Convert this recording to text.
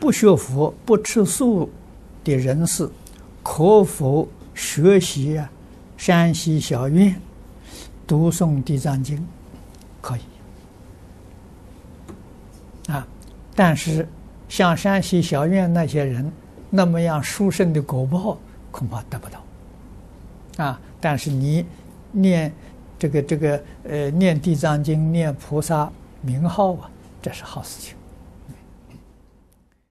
不学佛不吃素的人士可否学习啊山西小院读诵地藏经？可以。啊但是像山西小院那些人那么样殊胜的果报恐怕得不到。啊但是你念这个这个呃念地藏经念菩萨名号啊这是好事情。